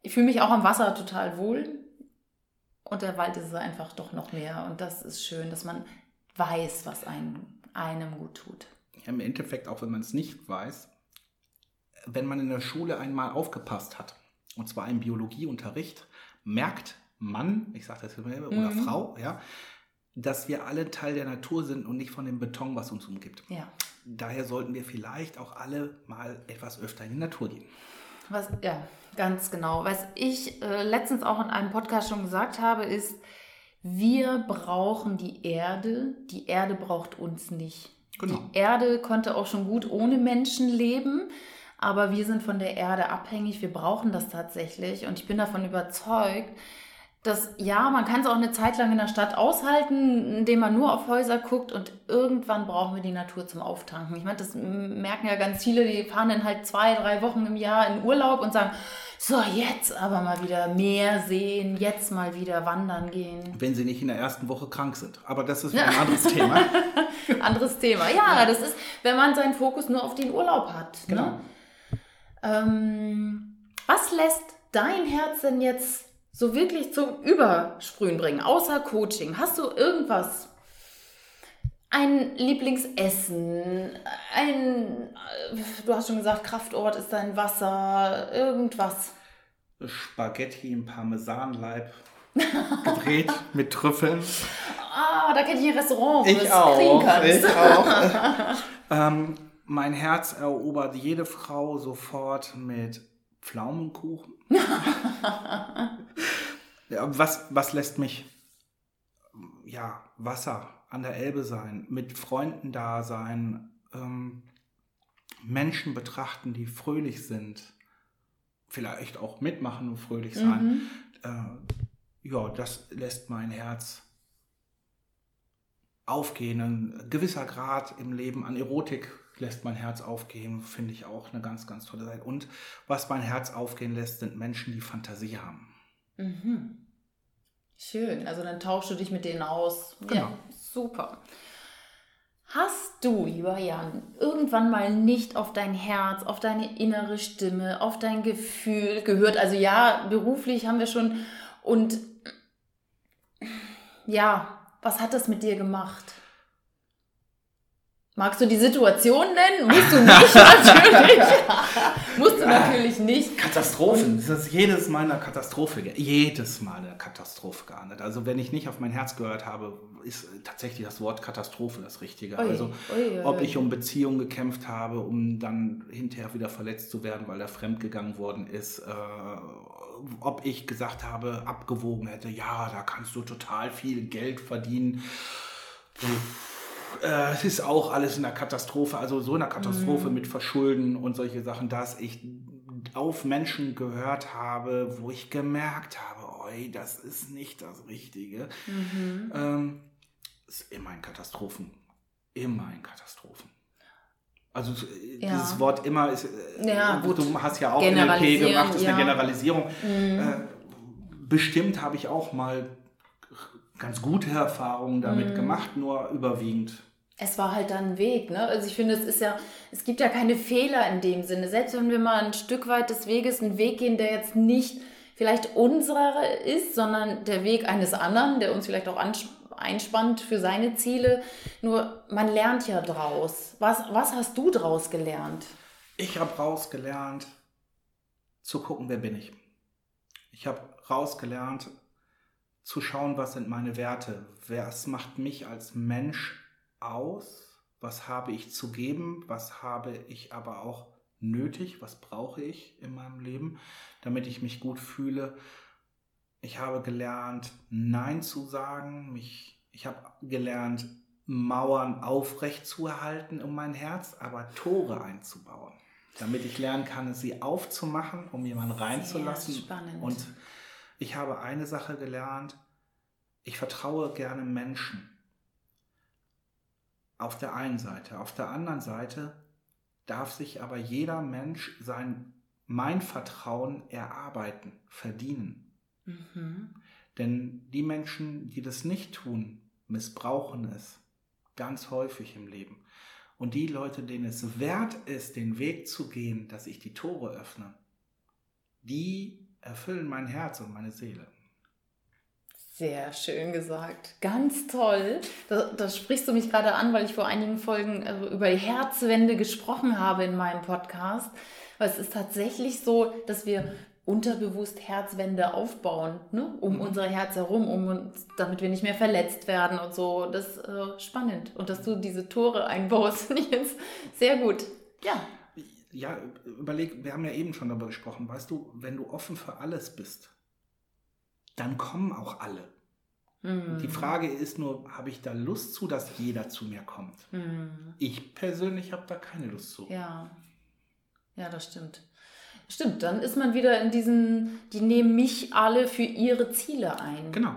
ich fühle mich auch am Wasser total wohl. Und der Wald ist es einfach doch noch mehr. Und das ist schön, dass man weiß, was einem, einem gut tut. Ja, Im Endeffekt, auch wenn man es nicht weiß, wenn man in der Schule einmal aufgepasst hat, und zwar im Biologieunterricht, merkt Mann, ich sage das immer, oder mhm. Frau, ja, dass wir alle Teil der Natur sind und nicht von dem Beton, was uns umgibt. Ja. Daher sollten wir vielleicht auch alle mal etwas öfter in die Natur gehen. Was, ja, ganz genau. Was ich äh, letztens auch in einem Podcast schon gesagt habe, ist, wir brauchen die Erde, die Erde braucht uns nicht. Genau. Die Erde konnte auch schon gut ohne Menschen leben, aber wir sind von der Erde abhängig, wir brauchen das tatsächlich und ich bin davon überzeugt, dass ja, man kann es auch eine Zeit lang in der Stadt aushalten, indem man nur auf Häuser guckt und irgendwann brauchen wir die Natur zum Auftanken. Ich meine, das merken ja ganz viele, die fahren dann halt zwei, drei Wochen im Jahr in Urlaub und sagen, so, jetzt aber mal wieder Meer sehen, jetzt mal wieder wandern gehen. Wenn sie nicht in der ersten Woche krank sind. Aber das ist *laughs* ein anderes Thema. anderes Thema. Ja, das ist, wenn man seinen Fokus nur auf den Urlaub hat. Ne? Genau. Ne? Ähm, was lässt dein Herz denn jetzt so wirklich zum Übersprühen bringen, außer Coaching? Hast du irgendwas? Ein Lieblingsessen, ein, du hast schon gesagt, Kraftort ist dein Wasser, irgendwas. Spaghetti im Parmesanleib gedreht *laughs* mit Trüffeln. Ah, da kenne ich ein Restaurant, wo ich du auch, kriegen kannst. Ich auch. *laughs* ähm, mein Herz erobert jede Frau sofort mit Pflaumenkuchen. *laughs* was, was lässt mich, ja, Wasser an der Elbe sein, mit Freunden da sein, ähm, Menschen betrachten, die fröhlich sind, vielleicht auch mitmachen und fröhlich sein. Mhm. Äh, ja, das lässt mein Herz aufgehen. Ein gewisser Grad im Leben an Erotik lässt mein Herz aufgehen, finde ich auch eine ganz, ganz tolle Seite. Und was mein Herz aufgehen lässt, sind Menschen, die Fantasie haben. Mhm. Schön, also dann tauschst du dich mit denen aus. Genau. Ja, super. Hast du, lieber Jan, irgendwann mal nicht auf dein Herz, auf deine innere Stimme, auf dein Gefühl gehört? Also ja, beruflich haben wir schon. Und ja, was hat das mit dir gemacht? Magst du die Situation nennen? Musst du nicht, *laughs* natürlich. Musst du natürlich nicht. Katastrophen. Das ist jedes Mal eine Katastrophe. Jedes Mal eine Katastrophe geahndet. Also wenn ich nicht auf mein Herz gehört habe, ist tatsächlich das Wort Katastrophe das Richtige. Ui, also ui, ui, ob ich um Beziehungen gekämpft habe, um dann hinterher wieder verletzt zu werden, weil er fremdgegangen worden ist. Äh, ob ich gesagt habe, abgewogen hätte, ja, da kannst du total viel Geld verdienen. Puh äh, es ist auch alles in der Katastrophe, also so in der Katastrophe mhm. mit Verschulden und solche Sachen, dass ich auf Menschen gehört habe, wo ich gemerkt habe, oi, das ist nicht das Richtige. Mhm. Ähm, ist immer in Katastrophen. Immer in Katastrophen. Also ja. dieses Wort immer ist, äh, ja, gut. du hast ja auch NLP gemacht, ist ja. eine Generalisierung. Mhm. Äh, bestimmt habe ich auch mal ganz gute Erfahrungen damit mhm. gemacht, nur überwiegend. Es war halt dann ein Weg, ne? Also ich finde, es ist ja, es gibt ja keine Fehler in dem Sinne. Selbst wenn wir mal ein Stück weit des Weges einen Weg gehen, der jetzt nicht vielleicht unserer ist, sondern der Weg eines anderen, der uns vielleicht auch einspannt für seine Ziele. Nur man lernt ja draus. Was, was hast du draus gelernt? Ich habe draus gelernt, zu gucken, wer bin ich. Ich habe rausgelernt, zu schauen, was sind meine Werte, was macht mich als Mensch aus, was habe ich zu geben, was habe ich aber auch nötig, was brauche ich in meinem Leben, damit ich mich gut fühle. Ich habe gelernt, Nein zu sagen, mich, ich habe gelernt, Mauern aufrecht zu erhalten um mein Herz, aber Tore einzubauen, damit ich lernen kann, sie aufzumachen, um jemanden reinzulassen. Und ich habe eine Sache gelernt, ich vertraue gerne Menschen. Auf der einen Seite. Auf der anderen Seite darf sich aber jeder Mensch sein, mein Vertrauen erarbeiten, verdienen. Mhm. Denn die Menschen, die das nicht tun, missbrauchen es ganz häufig im Leben. Und die Leute, denen es wert ist, den Weg zu gehen, dass ich die Tore öffne, die erfüllen mein Herz und meine Seele. Sehr schön gesagt. Ganz toll. Da, da, sprichst du mich gerade an, weil ich vor einigen Folgen also über Herzwände gesprochen habe in meinem Podcast. Weil es ist tatsächlich so, dass wir unterbewusst Herzwände aufbauen, ne? um mhm. unser Herz herum, um uns, damit wir nicht mehr verletzt werden und so. Das ist äh, spannend. Und dass du diese Tore einbaust, *laughs* finde ich jetzt sehr gut. Ja. Ja, überleg, wir haben ja eben schon darüber gesprochen, weißt du, wenn du offen für alles bist, dann kommen auch alle. Mhm. Die Frage ist nur, habe ich da Lust zu, dass jeder zu mir kommt? Mhm. Ich persönlich habe da keine Lust zu. Ja, ja, das stimmt. Stimmt, dann ist man wieder in diesen, die nehmen mich alle für ihre Ziele ein. Genau.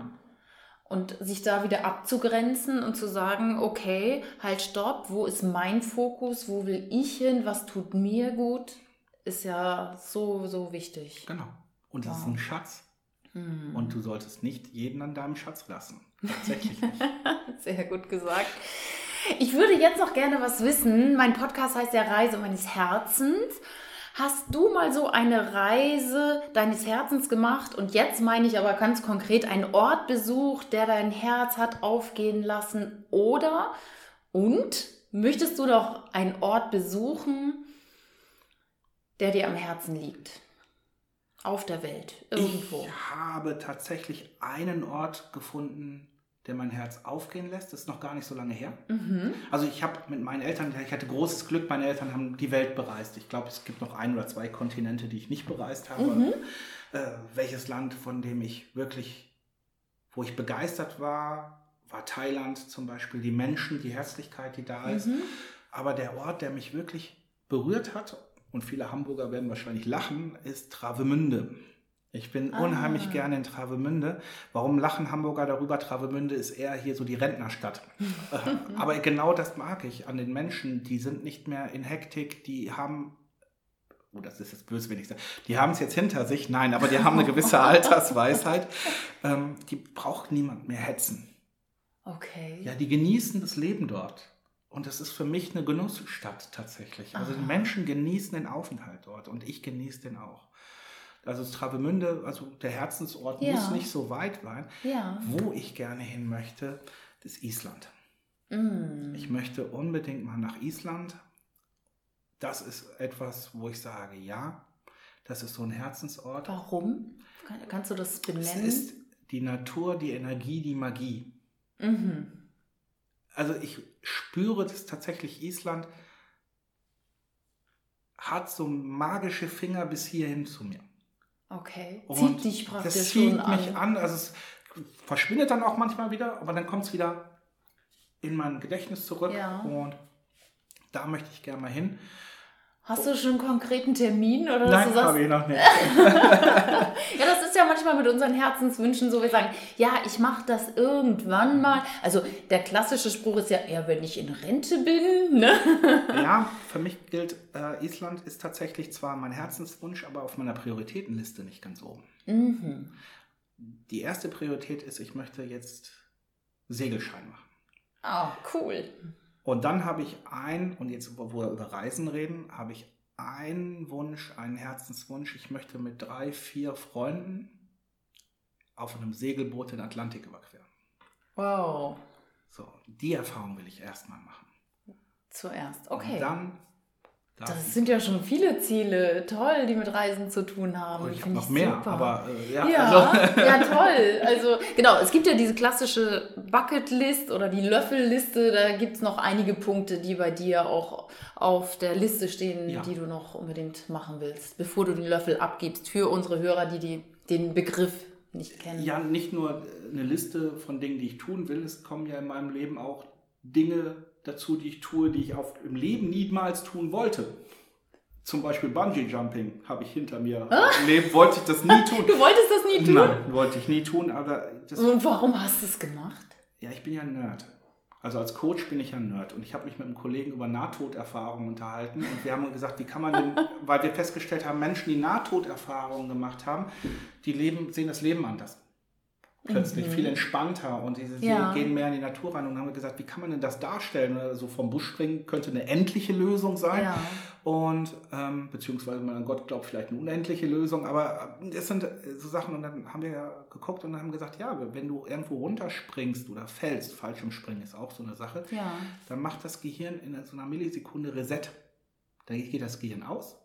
Und sich da wieder abzugrenzen und zu sagen, okay, halt stopp, wo ist mein Fokus, wo will ich hin, was tut mir gut, ist ja so, so wichtig. Genau. Und das wow. ist ein Schatz. Hm. Und du solltest nicht jeden an deinem Schatz lassen. Tatsächlich nicht. *laughs* Sehr gut gesagt. Ich würde jetzt noch gerne was wissen. Mein Podcast heißt ja Reise meines Herzens. Hast du mal so eine Reise deines Herzens gemacht und jetzt meine ich aber ganz konkret einen Ort besucht, der dein Herz hat aufgehen lassen oder und möchtest du doch einen Ort besuchen, der dir am Herzen liegt? Auf der Welt, irgendwo. Ich habe tatsächlich einen Ort gefunden, der mein Herz aufgehen lässt. Das ist noch gar nicht so lange her. Mhm. Also ich habe mit meinen Eltern, ich hatte großes Glück, meine Eltern haben die Welt bereist. Ich glaube, es gibt noch ein oder zwei Kontinente, die ich nicht bereist habe. Mhm. Äh, welches Land, von dem ich wirklich, wo ich begeistert war, war Thailand zum Beispiel. Die Menschen, die Herzlichkeit, die da ist. Mhm. Aber der Ort, der mich wirklich berührt hat und viele Hamburger werden wahrscheinlich lachen, ist Travemünde. Ich bin ah. unheimlich gerne in Travemünde. Warum lachen Hamburger darüber? Travemünde ist eher hier so die Rentnerstadt. *laughs* Äh, aber genau das mag ich an den Menschen. Die sind nicht mehr in Hektik, die haben oh, das ist jetzt böswillig, die haben es jetzt hinter sich, nein, aber die haben eine gewisse *laughs* Altersweisheit, ähm, die braucht niemand mehr hetzen. Okay. Ja, die genießen das Leben dort. Und das ist für mich eine Genussstadt tatsächlich. Also Aha. die Menschen genießen den Aufenthalt dort und ich genieße den auch. Also Travemünde, also der Herzensort ja. muss nicht so weit sein. Ja. Wo ich gerne hin möchte, ist Island. Mm. Ich möchte unbedingt mal nach Island. Das ist etwas, wo ich sage, ja, das ist so ein Herzensort. Warum? Kannst du das benennen? Es ist die Natur, die Energie, die Magie. Mhm also ich spüre das tatsächlich, Island hat so magische Finger bis hierhin zu mir. Okay. Und zieht dich praktisch das zieht schon mich an. Also es verschwindet dann auch manchmal wieder, aber dann kommt es wieder in mein Gedächtnis zurück. Ja. Und da möchte ich gerne mal hin. Hast du schon einen konkreten Termin? Oder Nein, habe ich noch nicht. *laughs* ja, das ist ja manchmal mit unseren Herzenswünschen so, wir sagen, ja, ich mache das irgendwann mal. Also der klassische Spruch ist ja, ja, wenn ich in Rente bin. Ne? *laughs* ja, für mich gilt, äh, Island ist tatsächlich zwar mein Herzenswunsch, aber auf meiner Prioritätenliste nicht ganz oben. Mhm. Die erste Priorität ist, ich möchte jetzt Segelschein machen. Oh, cool. Und dann habe ich ein, und jetzt, wo wir über Reisen reden, habe ich einen Wunsch, einen Herzenswunsch. Ich möchte mit drei, vier Freunden auf einem Segelboot den Atlantik überqueren. Wow. So, die Erfahrung will ich erstmal machen. Zuerst, okay. Und dann Da Das sind ja schon viele Ziele, toll, die mit Reisen zu tun haben. oh, ich habe noch mehr, super. aber äh, ja, Ja, also, ja, toll. Also genau, es gibt ja diese klassische Bucketlist oder die Löffelliste. Da gibt es noch einige Punkte, die bei dir auch auf der Liste stehen, Ja. die du noch unbedingt machen willst, bevor du den Löffel abgibst für unsere Hörer, die, die den Begriff nicht kennen. ja, nicht nur eine Liste von Dingen, die ich tun will, es kommen ja in meinem Leben auch Dinge dazu, die ich tue, die ich auf, im Leben niemals tun wollte. Zum Beispiel Bungee Jumping habe ich hinter mir. Im Leben wollte ich das nie *laughs* tun. Du wolltest das nie tun? Nein, wollte ich nie tun, aber das, Und warum hast du es gemacht? ja, ich bin ja ein Nerd. Also als Coach bin ich ja ein Nerd und ich habe mich mit einem Kollegen über Nahtoderfahrungen unterhalten und wir haben gesagt, wie kann man denn, *laughs* weil wir festgestellt haben, Menschen, die Nahtoderfahrungen gemacht haben, die leben, sehen das Leben anders. Plötzlich viel entspannter und die, die Ja. gehen mehr in die Natur rein und haben gesagt, wie kann man denn das darstellen? Also vom Busch springen könnte eine endliche Lösung sein. Ja. Und ähm, beziehungsweise man an Gott glaubt, vielleicht eine unendliche Lösung, aber es sind äh, so Sachen und dann haben wir ja geguckt und haben gesagt, ja, wenn du irgendwo runterspringst oder fällst, Fallschirmspringen ist auch so eine Sache, Ja. dann macht das Gehirn in so einer Millisekunde Reset. Dann geht das Gehirn aus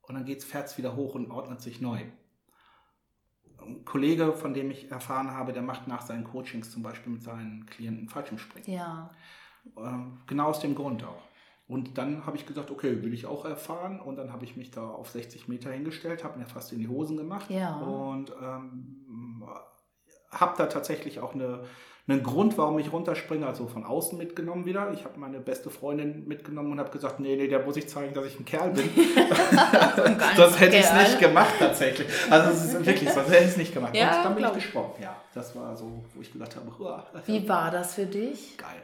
und dann geht es fährt wieder hoch und ordnet sich neu. Ein Kollege, von dem ich erfahren habe, der macht nach seinen Coachings zum Beispiel mit seinen Klienten Fallschirmspringen. Ja. Ähm, genau aus dem Grund auch. Und dann habe ich gesagt, okay, will ich auch erfahren. Und dann habe ich mich da auf 60 Meter hingestellt, habe mir fast in die Hosen gemacht. Ja. Und ähm, habe da tatsächlich auch eine, einen Grund, warum ich runterspringe, also von außen mitgenommen wieder. Ich habe meine beste Freundin mitgenommen und habe gesagt, nee, nee, der muss ich zeigen, dass ich ein Kerl bin. *laughs* sonst hätte ich es nicht gemacht tatsächlich. Also es ist wirklich, sonst hätte ich es nicht gemacht. Ja, und dann bin ich gesprungen. Ja, das war so, wo ich gesagt habe, uah, Wie war das für dich? geil.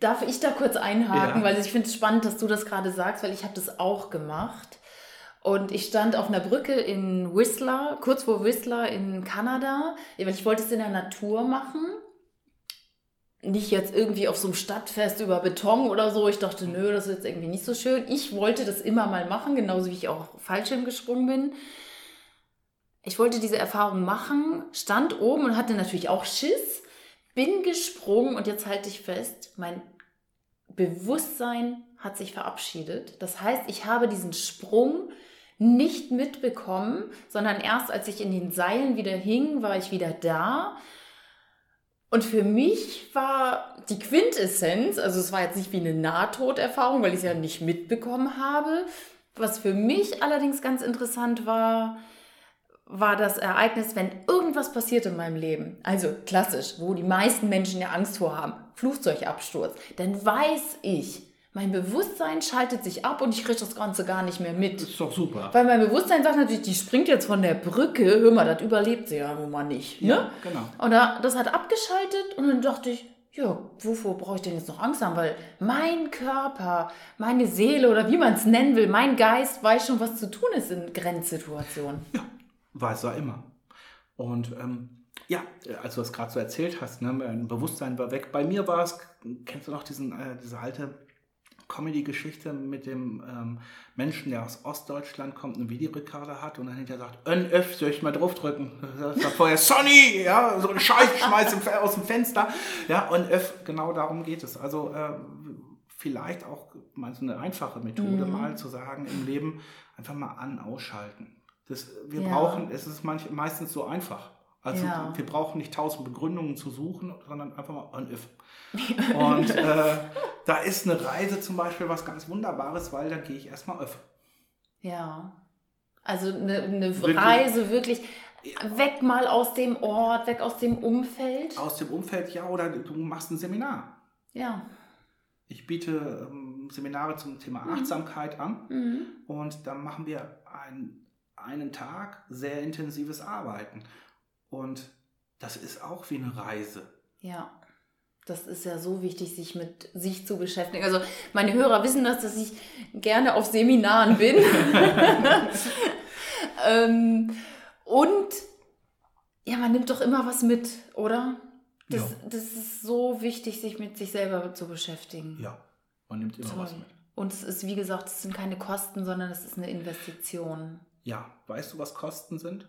Darf ich da kurz einhaken, Ja. weil ich finde es spannend, dass du das gerade sagst, weil ich habe das auch gemacht. Und ich stand auf einer Brücke in Whistler, kurz vor Whistler in Kanada, weil ich wollte es in der Natur machen. Nicht jetzt irgendwie auf so einem Stadtfest über Beton oder so. Ich dachte, nö, das ist jetzt irgendwie nicht so schön. Ich wollte das immer mal machen, genauso wie ich auch Fallschirm gesprungen bin. Ich wollte diese Erfahrung machen, stand oben und hatte natürlich auch Schiss, bin gesprungen und jetzt halte ich fest, mein Bewusstsein hat sich verabschiedet. Das heißt, ich habe diesen Sprung nicht mitbekommen, sondern erst als ich in den Seilen wieder hing, war ich wieder da. Und für mich war die Quintessenz, also es war jetzt nicht wie eine Nahtoderfahrung, weil ich es ja nicht mitbekommen habe. Was für mich allerdings ganz interessant war, war das Ereignis, wenn irgendwas passiert in meinem Leben, also klassisch, wo die meisten Menschen ja Angst vor haben, Flugzeugabsturz, dann weiß ich, mein Bewusstsein schaltet sich ab und ich kriege das Ganze gar nicht mehr mit. Das ist doch super. Weil mein Bewusstsein sagt natürlich, die springt jetzt von der Brücke, hör mal, das überlebt sie ja nun mal nicht. Ne? Ja, genau. Und da, das hat abgeschaltet und dann dachte ich, ja, wovor brauche ich denn jetzt noch Angst haben? Weil mein Körper, meine Seele oder wie man es nennen will, mein Geist weiß schon, was zu tun ist in Grenzsituationen. Weiß er immer. Und ähm, ja, als du das gerade so erzählt hast, ne, mein Bewusstsein war weg. Bei mir war es, kennst du noch diesen, äh, diese alte Comedy-Geschichte mit dem ähm, Menschen, der aus Ostdeutschland kommt, einen Videorekorder hat und dann hinterher sagt, Ön, öff, soll ich mal draufdrücken? *laughs* Da sagt vorher, Sonny, ja, so ein Scheiß schmeißt aus dem Fenster. Ja, und öff, genau darum geht es. Also äh, vielleicht auch mal so eine einfache Methode, mal zu sagen im Leben, einfach mal an, ausschalten. Das, wir Ja. brauchen, es ist manch, meistens so einfach. Also Ja. wir brauchen nicht tausend Begründungen zu suchen, sondern einfach mal on if. Und äh, da ist eine Reise zum Beispiel was ganz Wunderbares, weil dann gehe ich erstmal öff. Ja. Also eine, eine Wirklich? Reise wirklich weg mal aus dem Ort, weg aus dem Umfeld. Aus dem Umfeld, ja, oder du machst ein Seminar. Ja. Ich biete ähm, Seminare zum Thema Achtsamkeit an Mhm. und dann machen wir ein, einen Tag sehr intensives Arbeiten. Und das ist auch wie eine Reise. Ja. Das ist ja so wichtig, sich mit sich zu beschäftigen. Also meine Hörer wissen das, dass ich gerne auf Seminaren bin. *laughs* ähm, und ja, man nimmt doch immer was mit, oder? Das, Ja. das ist so wichtig, sich mit sich selber zu beschäftigen. Ja, man nimmt immer was Toll. mit. Und es ist, wie gesagt, es sind keine Kosten, sondern es ist eine Investition. Ja, weißt du, was Kosten sind?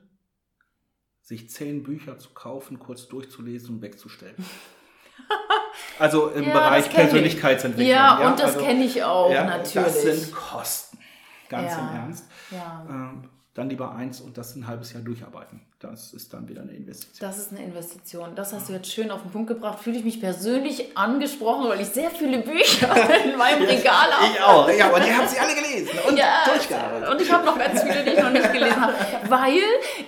Sich zehn Bücher zu kaufen, kurz durchzulesen und wegzustellen. *laughs* Also im Ja, Bereich. Persönlichkeitsentwicklung. Ja, und das also, kenne ich auch, ja, natürlich. Das sind Kosten. Ganz Ja. im Ernst. ja. Ähm, dann lieber eins und das ein halbes Jahr durcharbeiten. Das ist dann wieder eine Investition. Das ist eine Investition. Das hast du jetzt schön auf den Punkt gebracht. Fühle ich mich persönlich angesprochen, weil ich sehr viele Bücher *laughs* in meinem Regal habe. Ich auch. Ja, aber die haben sie alle gelesen und Ja, durchgearbeitet. und ich habe noch ganz viele, die ich noch nicht gelesen habe. *laughs* Weil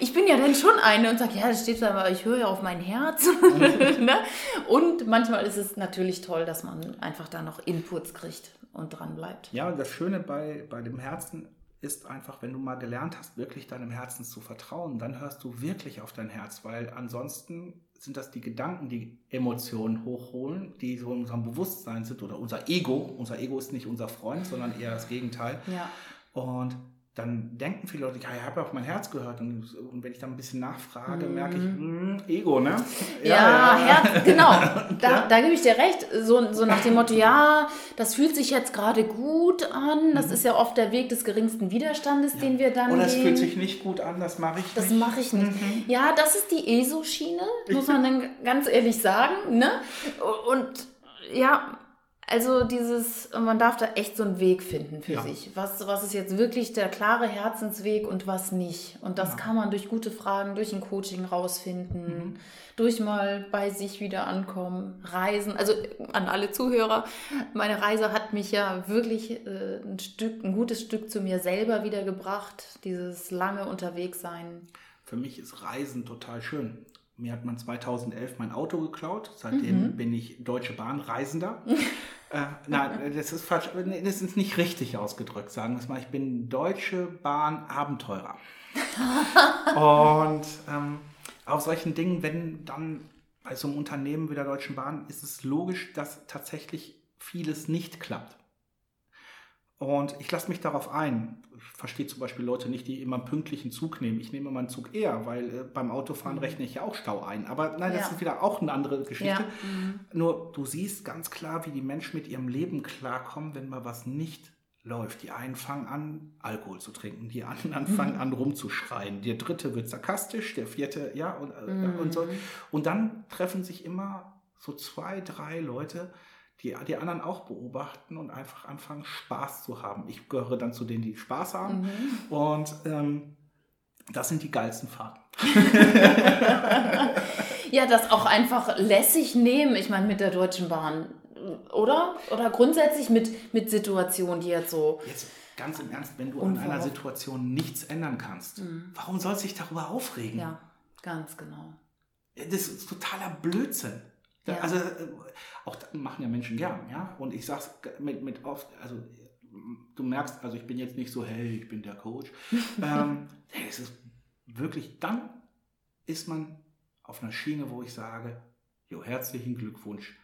ich bin ja dann schon eine und sage, ja, das steht da, aber ich höre ja auf mein Herz. *laughs* ne? Und manchmal ist es natürlich toll, dass man einfach da noch Inputs kriegt und dran bleibt. Ja, und das Schöne bei, bei dem Herzen ist einfach, wenn du mal gelernt hast, wirklich deinem Herzen zu vertrauen, dann hörst du wirklich auf dein Herz, weil ansonsten sind das die Gedanken, die Emotionen hochholen, die so in unserem Bewusstsein sind oder unser Ego. Unser Ego ist nicht unser Freund, sondern eher das Gegenteil. Ja. Und dann denken viele Leute, ja, ich habe ja auf mein Herz gehört. Und, und wenn ich dann ein bisschen nachfrage, merke ich, Mhm. mh, Ego, ne? Ja, Herz, genau. *laughs* Da, Ja. da gebe ich dir recht. So, so nach dem Motto, ja, das fühlt sich jetzt gerade gut an. Das ist ja oft der Weg des geringsten Widerstandes, den wir dann Oder es gehen. fühlt sich nicht gut an, das mache ich Das nicht. mache ich nicht. Ja, das ist die ESO-Schiene, muss man dann *laughs* ganz ehrlich sagen. Ne? Und ja, also dieses, man darf da echt so einen Weg finden für Ja. sich. Was, was ist jetzt wirklich der klare Herzensweg und was nicht? Und das kann man durch gute Fragen, durch ein Coaching rausfinden, durch mal bei sich wieder ankommen, reisen. Also an alle Zuhörer, meine Reise hat mich ja wirklich äh, ein Stück, ein gutes Stück zu mir selber wiedergebracht. Dieses lange Unterwegssein. Für mich ist Reisen total schön. Mir hat man 2011 mein Auto geklaut. Seitdem bin ich Deutsche Bahn Reisender. *laughs* äh, nein, das ist falsch. Das ist nicht richtig ausgedrückt, sagen wir es mal. Ich bin Deutsche Bahn Abenteurer. *laughs* Und ähm, auf solchen Dingen, wenn dann bei so einem Unternehmen wie der Deutschen Bahn, ist es logisch, dass tatsächlich vieles nicht klappt. Und ich lasse mich darauf ein. Ich verstehe zum Beispiel Leute nicht, die immer einen pünktlichen Zug nehmen. Ich nehme meinen Zug eher, weil äh, beim Autofahren rechne ich ja auch Stau ein. Aber nein, das Ja. ist wieder auch eine andere Geschichte. Ja. Mhm. Nur du siehst ganz klar, wie die Menschen mit ihrem Leben klarkommen, wenn mal was nicht läuft. Die einen fangen an, Alkohol zu trinken, die anderen fangen an, rumzuschreien. Der dritte wird sarkastisch, der vierte, ja, und, äh, und so. Und dann treffen sich immer so zwei, drei Leute, die die anderen auch beobachten und einfach anfangen, Spaß zu haben. Ich gehöre dann zu denen, die Spaß haben. Und ähm, das sind die geilsten Fahrten. *laughs* Ja, das auch einfach lässig nehmen, ich meine, mit der Deutschen Bahn, oder? Oder grundsätzlich mit, mit Situationen, die jetzt so. Jetzt ganz im Ernst, wenn du an einer Situation nichts ändern kannst, warum sollst du dich darüber aufregen? Ja, ganz genau. Das ist totaler Blödsinn. Ja. Also äh, auch das machen ja Menschen gern, ja. Und ich sag's mit, mit oft, also du merkst, also ich bin jetzt nicht so, hey, ich bin der Coach. *laughs* ähm, hey, es ist wirklich, dann ist man auf einer Schiene, wo ich sage, jo, herzlichen Glückwunsch,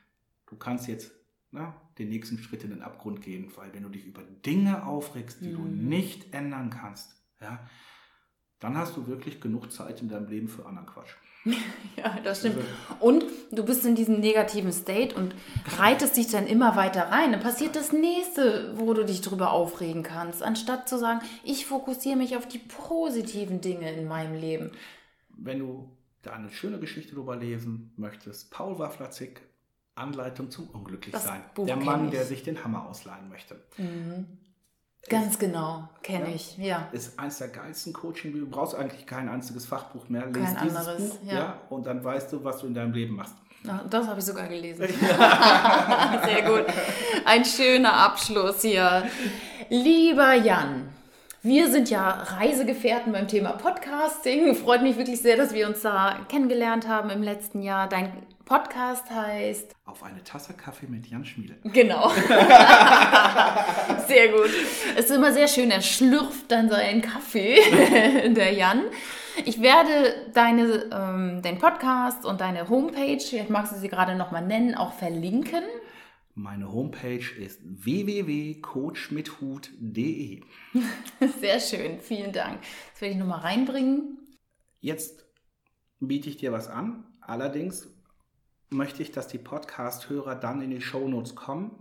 du kannst jetzt na, den nächsten Schritt in den Abgrund gehen, weil wenn du dich über Dinge aufregst, die du Mhm. nicht ändern kannst, ja, dann hast du wirklich genug Zeit in deinem Leben für anderen Quatsch. *laughs* Ja, das stimmt. Also- Und du bist in diesem negativen State und reitest dich dann immer weiter rein. Dann passiert das nächste, wo du dich drüber aufregen kannst, anstatt zu sagen, ich fokussiere mich auf die positiven Dinge in meinem Leben. Wenn du da eine schöne Geschichte drüber lesen möchtest, Paul Waflatzig, Anleitung zum Unglücklichsein. Der Mann, der sich den Hammer ausleihen möchte. Ganz genau, kenne Ja. ich, ja. Ist eins der geilsten coaching Du brauchst eigentlich kein einziges Fachbuch mehr. Lies Kein anderes, Buch, ja. ja. und dann weißt du, was du in deinem Leben machst. Na, Das habe ich sogar gelesen. *laughs* Sehr gut. Ein schöner Abschluss hier. Lieber Jan, wir sind ja Reisegefährten beim Thema Podcasting. Freut mich wirklich sehr, dass wir uns da kennengelernt haben im letzten Jahr. Dein Podcast heißt Auf eine Tasse Kaffee mit Jan Schmiede. Genau. *laughs* sehr gut. Es ist immer sehr schön, er schlürft dann seinen Kaffee, *laughs* der Jan. Ich werde deine, ähm, den Podcast und deine Homepage, vielleicht magst du sie gerade nochmal nennen, auch verlinken. Meine Homepage ist www.coachmithut.de. *laughs* Sehr schön, vielen Dank. Das werde ich nochmal reinbringen. Jetzt biete ich dir was an. Allerdings möchte ich, dass die Podcast-Hörer dann in die Shownotes kommen.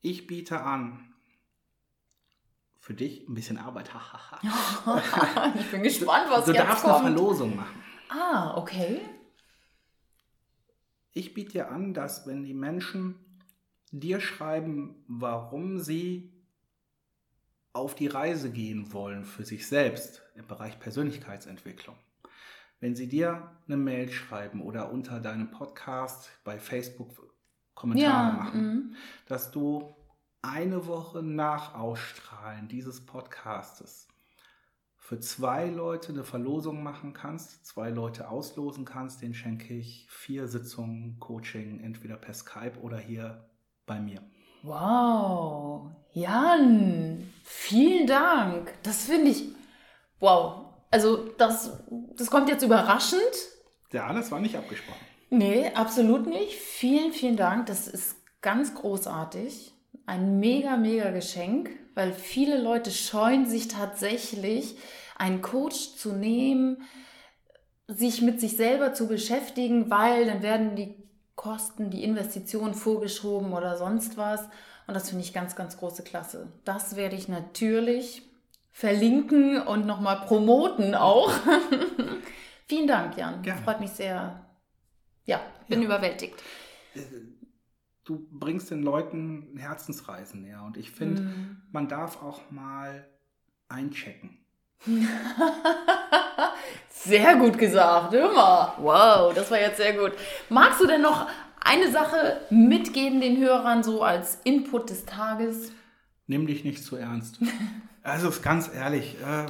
Ich biete an, für dich ein bisschen Arbeit. *laughs* *laughs* ich bin gespannt, was du jetzt darfst eine kommt. Verlosung machen. Ah, okay. ich biete dir an, dass wenn die Menschen dir schreiben, warum sie auf die Reise gehen wollen für sich selbst im Bereich Persönlichkeitsentwicklung, wenn sie dir eine Mail schreiben oder unter deinem Podcast bei Facebook Kommentare Ja, machen, mhm. dass du eine Woche nach Ausstrahlen dieses Podcastes für zwei Leute eine Verlosung machen kannst, zwei Leute auslosen kannst, den schenke ich vier Sitzungen Coaching, entweder per Skype oder hier bei mir. Wow, Jan, vielen Dank. Das finde ich, wow. Also das, das kommt jetzt überraschend. Ja, das war nicht abgesprochen. Nee, absolut nicht. Vielen, vielen Dank. Das ist ganz großartig. Ein mega, mega Geschenk, weil viele Leute scheuen sich tatsächlich, einen Coach zu nehmen, sich mit sich selber zu beschäftigen, weil dann werden die Kosten, die Investitionen vorgeschoben oder sonst was. Und das finde ich ganz, ganz große Klasse. Das werde ich natürlich verlinken und nochmal promoten auch. *laughs* Vielen Dank, Jan. Gerne. Freut mich sehr. Ja, bin Ja. überwältigt. Du bringst den Leuten Herzensreisen näher und ich finde, Mhm. man darf auch mal einchecken. *laughs* Sehr gut gesagt, immer. Wow, das war jetzt sehr gut. Magst du denn noch eine Sache mitgeben den Hörern so als Input des Tages? Nimm dich nicht zu ernst. *laughs* Also ist ganz ehrlich, äh,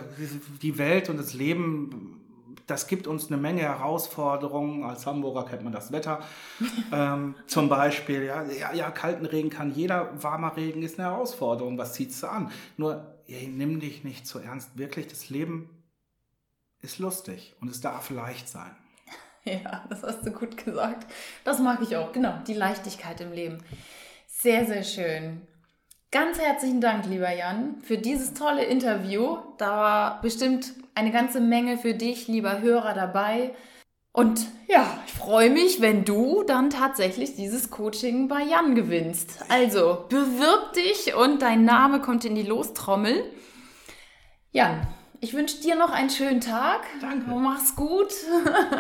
die Welt und das Leben, das gibt uns eine Menge Herausforderungen. Als Hamburger kennt man das Wetter. *laughs* ähm, zum Beispiel, ja, ja, ja, kalten Regen kann jeder, warmer Regen ist eine Herausforderung. Was zieht's du an? Nur, ey, nimm dich nicht zu ernst. Wirklich, das Leben ist lustig und es darf leicht sein. *laughs* Ja, das hast du gut gesagt. Das mag ich auch, genau. Die Leichtigkeit im Leben. Sehr, sehr schön. Ganz herzlichen Dank, lieber Jan, für dieses tolle Interview. Da war bestimmt eine ganze Menge für dich, lieber Hörer, dabei. Und ja, ich freue mich, wenn du dann tatsächlich dieses Coaching bei Jan gewinnst. Also, bewirb dich und dein Name kommt in die Lostrommel. Jan, ich wünsche dir noch einen schönen Tag. Danke. Mach's gut.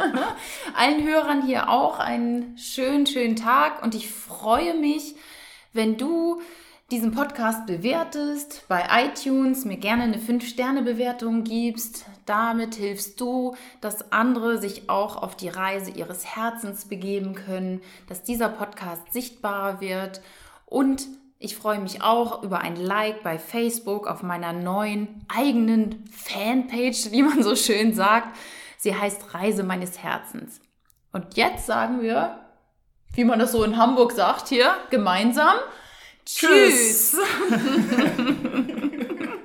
*laughs* Allen Hörern hier auch einen schönen, schönen Tag. Und ich freue mich, wenn du diesen Podcast bewertest, bei iTunes mir gerne eine 5-Sterne-Bewertung gibst. Damit hilfst du, dass andere sich auch auf die Reise ihres Herzens begeben können, dass dieser Podcast sichtbarer wird. Und ich freue mich auch über ein Like bei Facebook auf meiner neuen eigenen Fanpage, wie man so schön sagt. Sie heißt Reise meines Herzens. Und jetzt sagen wir, wie man das so in Hamburg sagt hier, gemeinsam. Tschüss. *laughs*